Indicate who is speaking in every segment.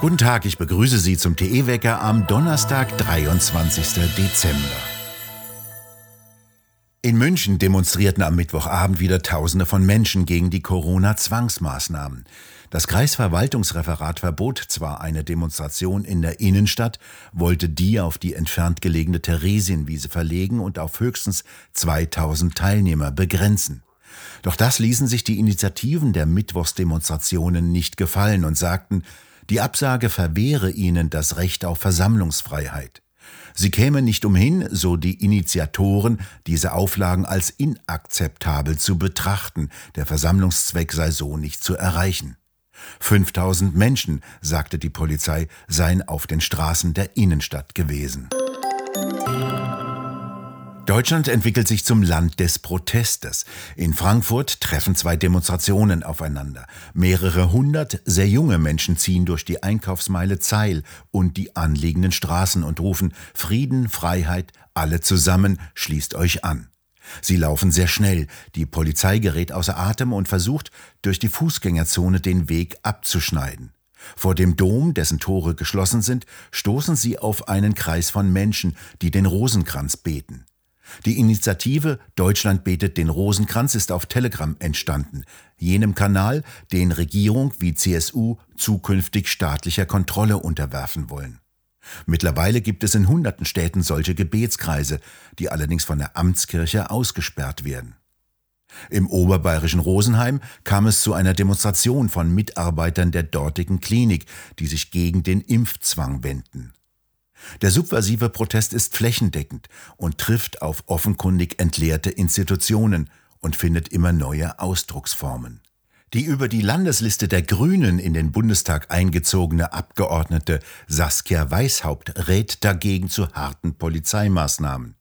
Speaker 1: Guten Tag, ich begrüße Sie zum TE-Wecker am Donnerstag, 23. Dezember. In München demonstrierten am Mittwochabend wieder Tausende von Menschen gegen die Corona-Zwangsmaßnahmen. Das Kreisverwaltungsreferat verbot zwar eine Demonstration in der Innenstadt, wollte die auf die entfernt gelegene Theresienwiese verlegen und auf höchstens 2000 Teilnehmer begrenzen. Doch das ließen sich die Initiativen der Mittwochsdemonstrationen nicht gefallen und sagten, die Absage verwehre ihnen das Recht auf Versammlungsfreiheit. Sie käme nicht umhin, so die Initiatoren, diese Auflagen als inakzeptabel zu betrachten, der Versammlungszweck sei so nicht zu erreichen. 5000 Menschen, sagte die Polizei, seien auf den Straßen der Innenstadt gewesen. Deutschland entwickelt sich zum Land des Protestes. In Frankfurt treffen zwei Demonstrationen aufeinander. Mehrere hundert sehr junge Menschen ziehen durch die Einkaufsmeile Zeil und die anliegenden Straßen und rufen Frieden, Freiheit, alle zusammen, schließt euch an. Sie laufen sehr schnell, die Polizei gerät außer Atem und versucht, durch die Fußgängerzone den Weg abzuschneiden. Vor dem Dom, dessen Tore geschlossen sind, stoßen sie auf einen Kreis von Menschen, die den Rosenkranz beten. Die Initiative Deutschland betet den Rosenkranz ist auf Telegram entstanden, jenem Kanal, den Regierung wie CSU zukünftig staatlicher Kontrolle unterwerfen wollen. Mittlerweile gibt es in hunderten Städten solche Gebetskreise, die allerdings von der Amtskirche ausgesperrt werden. Im oberbayerischen Rosenheim kam es zu einer Demonstration von Mitarbeitern der dortigen Klinik, die sich gegen den Impfzwang wenden. Der subversive Protest ist flächendeckend und trifft auf offenkundig entleerte Institutionen und findet immer neue Ausdrucksformen. Die über die Landesliste der Grünen in den Bundestag eingezogene Abgeordnete Saskia Weishaupt rät dagegen zu harten Polizeimaßnahmen.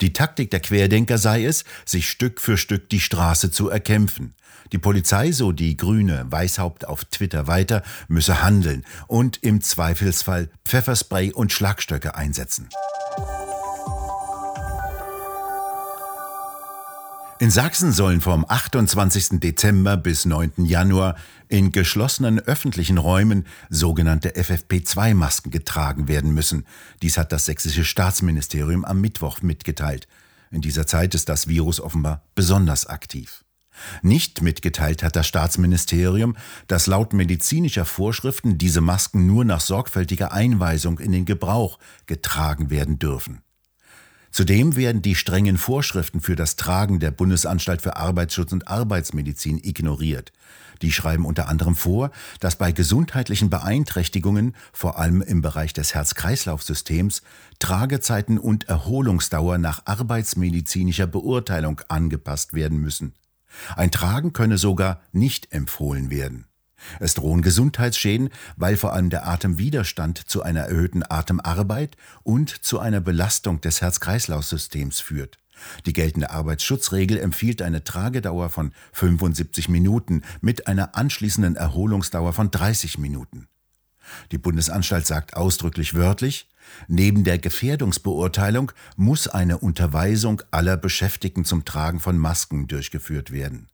Speaker 1: Die Taktik der Querdenker sei es, sich Stück für Stück die Straße zu erkämpfen. Die Polizei, so die grüne Weißhaupt auf Twitter weiter, müsse handeln und im Zweifelsfall Pfefferspray und Schlagstöcke einsetzen. In Sachsen sollen vom 28. Dezember bis 9. Januar in geschlossenen öffentlichen Räumen sogenannte FFP2-Masken getragen werden müssen. Dies hat das sächsische Staatsministerium am Mittwoch mitgeteilt. In dieser Zeit ist das Virus offenbar besonders aktiv. Nicht mitgeteilt hat das Staatsministerium, dass laut medizinischer Vorschriften diese Masken nur nach sorgfältiger Einweisung in den Gebrauch getragen werden dürfen. Zudem werden die strengen Vorschriften für das Tragen der Bundesanstalt für Arbeitsschutz und Arbeitsmedizin ignoriert. Die schreiben unter anderem vor, dass bei gesundheitlichen Beeinträchtigungen, vor allem im Bereich des Herz-Kreislauf-Systems, Tragezeiten und Erholungsdauer nach arbeitsmedizinischer Beurteilung angepasst werden müssen. Ein Tragen könne sogar nicht empfohlen werden. Es drohen Gesundheitsschäden, weil vor allem der Atemwiderstand zu einer erhöhten Atemarbeit und zu einer Belastung des Herz-Kreislauf-Systems führt. Die geltende Arbeitsschutzregel empfiehlt eine Tragedauer von 75 Minuten mit einer anschließenden Erholungsdauer von 30 Minuten. Die Bundesanstalt sagt ausdrücklich wörtlich, neben der Gefährdungsbeurteilung muss eine Unterweisung aller Beschäftigten zum Tragen von Masken durchgeführt werden.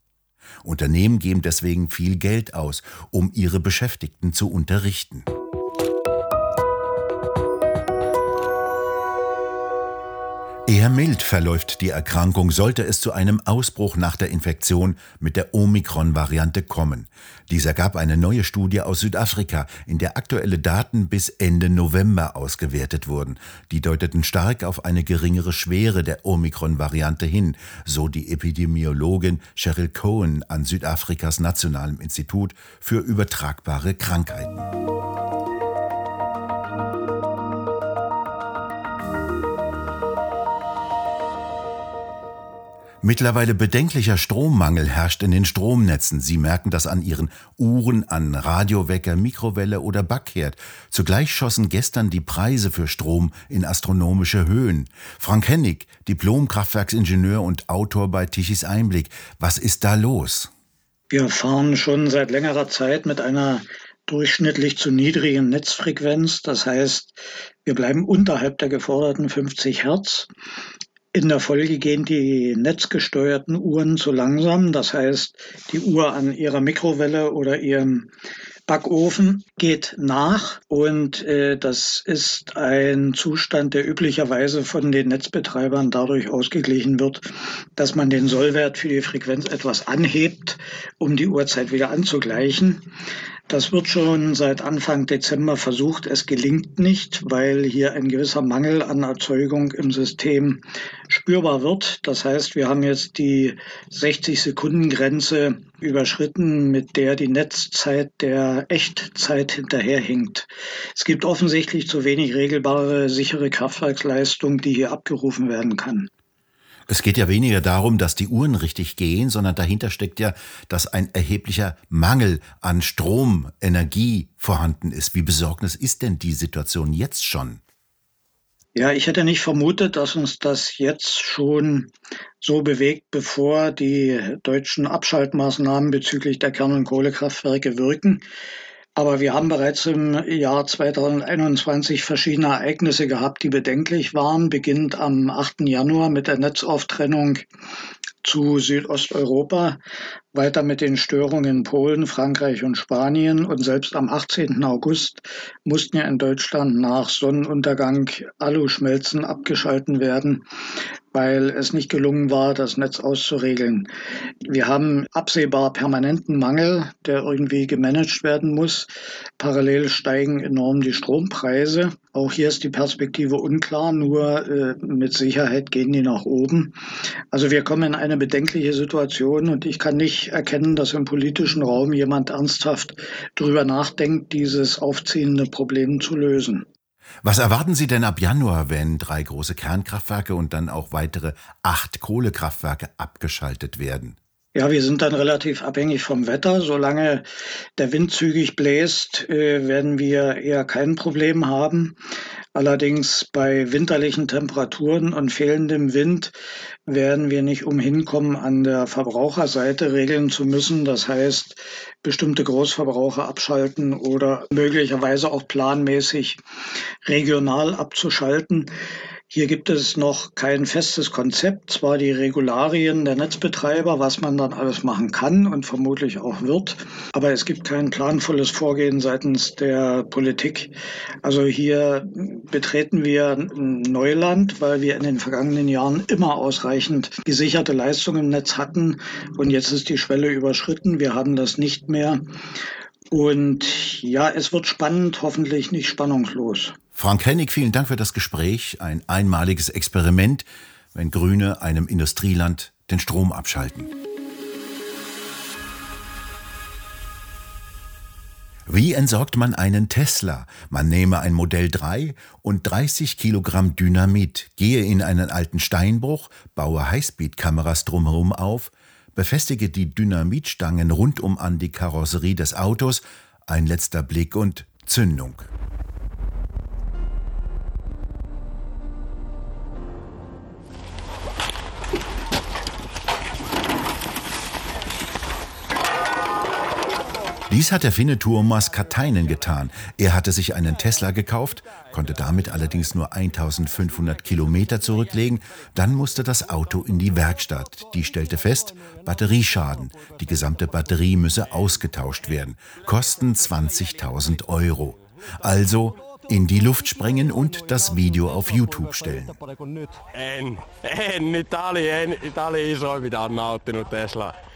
Speaker 1: Unternehmen geben deswegen viel Geld aus, um ihre Beschäftigten zu unterrichten. Eher mild verläuft die Erkrankung, sollte es zu einem Ausbruch nach der Infektion mit der Omikron-Variante kommen. Dies ergab eine neue Studie aus Südafrika, in der aktuelle Daten bis Ende November ausgewertet wurden. Die deuteten stark auf eine geringere Schwere der Omikron-Variante hin, so die Epidemiologin Cheryl Cohen an Südafrikas Nationalem Institut für übertragbare Krankheiten. Mittlerweile bedenklicher Strommangel herrscht in den Stromnetzen. Sie merken das an Ihren Uhren, an Radiowecker, Mikrowelle oder Backherd. Zugleich schossen gestern die Preise für Strom in astronomische Höhen. Frank Hennig, Diplom-Kraftwerksingenieur und Autor bei Tichys Einblick. Was ist da los?
Speaker 2: Wir fahren schon seit längerer Zeit mit einer durchschnittlich zu niedrigen Netzfrequenz. Das heißt, wir bleiben unterhalb der geforderten 50 Hertz. In der Folge gehen die netzgesteuerten Uhren zu langsam. Das heißt, die Uhr an ihrer Mikrowelle oder ihrem Backofen geht nach und äh, das ist ein Zustand, der üblicherweise von den Netzbetreibern dadurch ausgeglichen wird, dass man den Sollwert für die Frequenz etwas anhebt, um die Uhrzeit wieder anzugleichen. Das wird schon seit Anfang Dezember versucht. Es gelingt nicht, weil hier ein gewisser Mangel an Erzeugung im System spürbar wird. Das heißt, wir haben jetzt die 60 Sekunden Grenze überschritten, mit der die Netzzeit der Echtzeit hinterherhinkt. Es gibt offensichtlich zu wenig regelbare, sichere Kraftwerksleistung, die hier abgerufen werden kann.
Speaker 1: Es geht ja weniger darum, dass die Uhren richtig gehen, sondern dahinter steckt ja, dass ein erheblicher Mangel an Strom, Energie vorhanden ist. Wie besorgnis ist denn die Situation jetzt schon?
Speaker 2: Ja, ich hätte nicht vermutet, dass uns das jetzt schon so bewegt, bevor die deutschen Abschaltmaßnahmen bezüglich der Kern- und Kohlekraftwerke wirken. Aber wir haben bereits im Jahr 2021 verschiedene Ereignisse gehabt, die bedenklich waren, beginnend am 8. Januar mit der Netzauftrennung zu Südosteuropa, weiter mit den Störungen in Polen, Frankreich und Spanien und selbst am 18. August mussten ja in Deutschland nach Sonnenuntergang Aluschmelzen abgeschalten werden weil es nicht gelungen war, das Netz auszuregeln. Wir haben absehbar permanenten Mangel, der irgendwie gemanagt werden muss. Parallel steigen enorm die Strompreise. Auch hier ist die Perspektive unklar, nur äh, mit Sicherheit gehen die nach oben. Also wir kommen in eine bedenkliche Situation und ich kann nicht erkennen, dass im politischen Raum jemand ernsthaft darüber nachdenkt, dieses aufziehende Problem zu lösen.
Speaker 1: Was erwarten Sie denn ab Januar, wenn drei große Kernkraftwerke und dann auch weitere acht Kohlekraftwerke abgeschaltet werden?
Speaker 2: Ja, wir sind dann relativ abhängig vom Wetter. Solange der Wind zügig bläst, äh, werden wir eher kein Problem haben. Allerdings bei winterlichen Temperaturen und fehlendem Wind werden wir nicht umhin kommen, an der Verbraucherseite regeln zu müssen. Das heißt, bestimmte Großverbraucher abschalten oder möglicherweise auch planmäßig regional abzuschalten. Hier gibt es noch kein festes Konzept, zwar die Regularien der Netzbetreiber, was man dann alles machen kann und vermutlich auch wird, aber es gibt kein planvolles Vorgehen seitens der Politik. Also hier betreten wir Neuland, weil wir in den vergangenen Jahren immer ausreichend gesicherte Leistungen im Netz hatten und jetzt ist die Schwelle überschritten. Wir haben das nicht mehr. Und ja, es wird spannend, hoffentlich nicht spannungslos.
Speaker 1: Frank Hennig, vielen Dank für das Gespräch. Ein einmaliges Experiment, wenn Grüne einem Industrieland den Strom abschalten. Wie entsorgt man einen Tesla? Man nehme ein Modell 3 und 30 Kilogramm Dynamit, gehe in einen alten Steinbruch, baue Highspeed-Kameras drumherum auf, befestige die Dynamitstangen rundum an die Karosserie des Autos, ein letzter Blick und Zündung. Dies hat der Finne Tuomas Katainen getan. Er hatte sich einen Tesla gekauft, konnte damit allerdings nur 1500 Kilometer zurücklegen. Dann musste das Auto in die Werkstatt. Die stellte fest, Batterieschaden. Die gesamte Batterie müsse ausgetauscht werden. Kosten 20.000 Euro. Also in die Luft sprengen und das Video auf YouTube stellen. En, en, iso mitä nauttinut Tesla.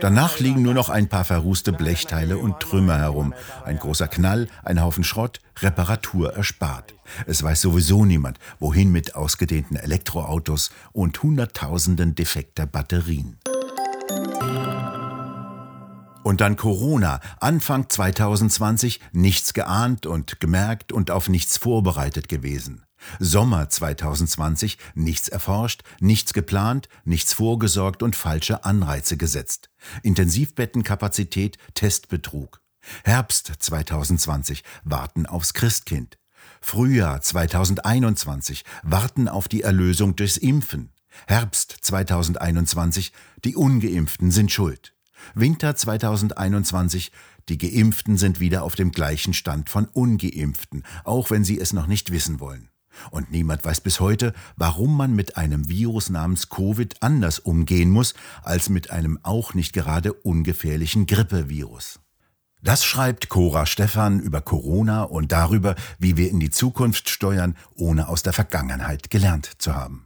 Speaker 1: Danach liegen nur noch ein paar verrußte Blechteile und Trümmer herum. Ein großer Knall, ein Haufen Schrott, Reparatur erspart. Es weiß sowieso niemand, wohin mit ausgedehnten Elektroautos und Hunderttausenden defekter Batterien. Und dann Corona, Anfang 2020, nichts geahnt und gemerkt und auf nichts vorbereitet gewesen. Sommer 2020 nichts erforscht, nichts geplant, nichts vorgesorgt und falsche Anreize gesetzt. Intensivbettenkapazität, Testbetrug. Herbst 2020 warten aufs Christkind. Frühjahr 2021 warten auf die Erlösung durchs Impfen. Herbst 2021 die ungeimpften sind schuld. Winter 2021 die Geimpften sind wieder auf dem gleichen Stand von ungeimpften, auch wenn sie es noch nicht wissen wollen. Und niemand weiß bis heute, warum man mit einem Virus namens Covid anders umgehen muss als mit einem auch nicht gerade ungefährlichen Grippevirus. Das schreibt Cora Stephan über Corona und darüber, wie wir in die Zukunft steuern, ohne aus der Vergangenheit gelernt zu haben.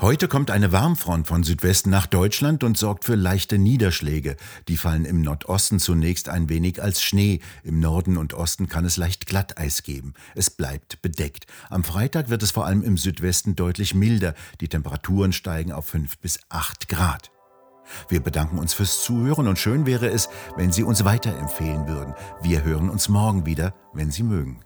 Speaker 1: Heute kommt eine Warmfront von Südwesten nach Deutschland und sorgt für leichte Niederschläge. Die fallen im Nordosten zunächst ein wenig als Schnee. Im Norden und Osten kann es leicht Glatteis geben. Es bleibt bedeckt. Am Freitag wird es vor allem im Südwesten deutlich milder. Die Temperaturen steigen auf 5 bis 8 Grad. Wir bedanken uns fürs Zuhören und schön wäre es, wenn Sie uns weiterempfehlen würden. Wir hören uns morgen wieder, wenn Sie mögen.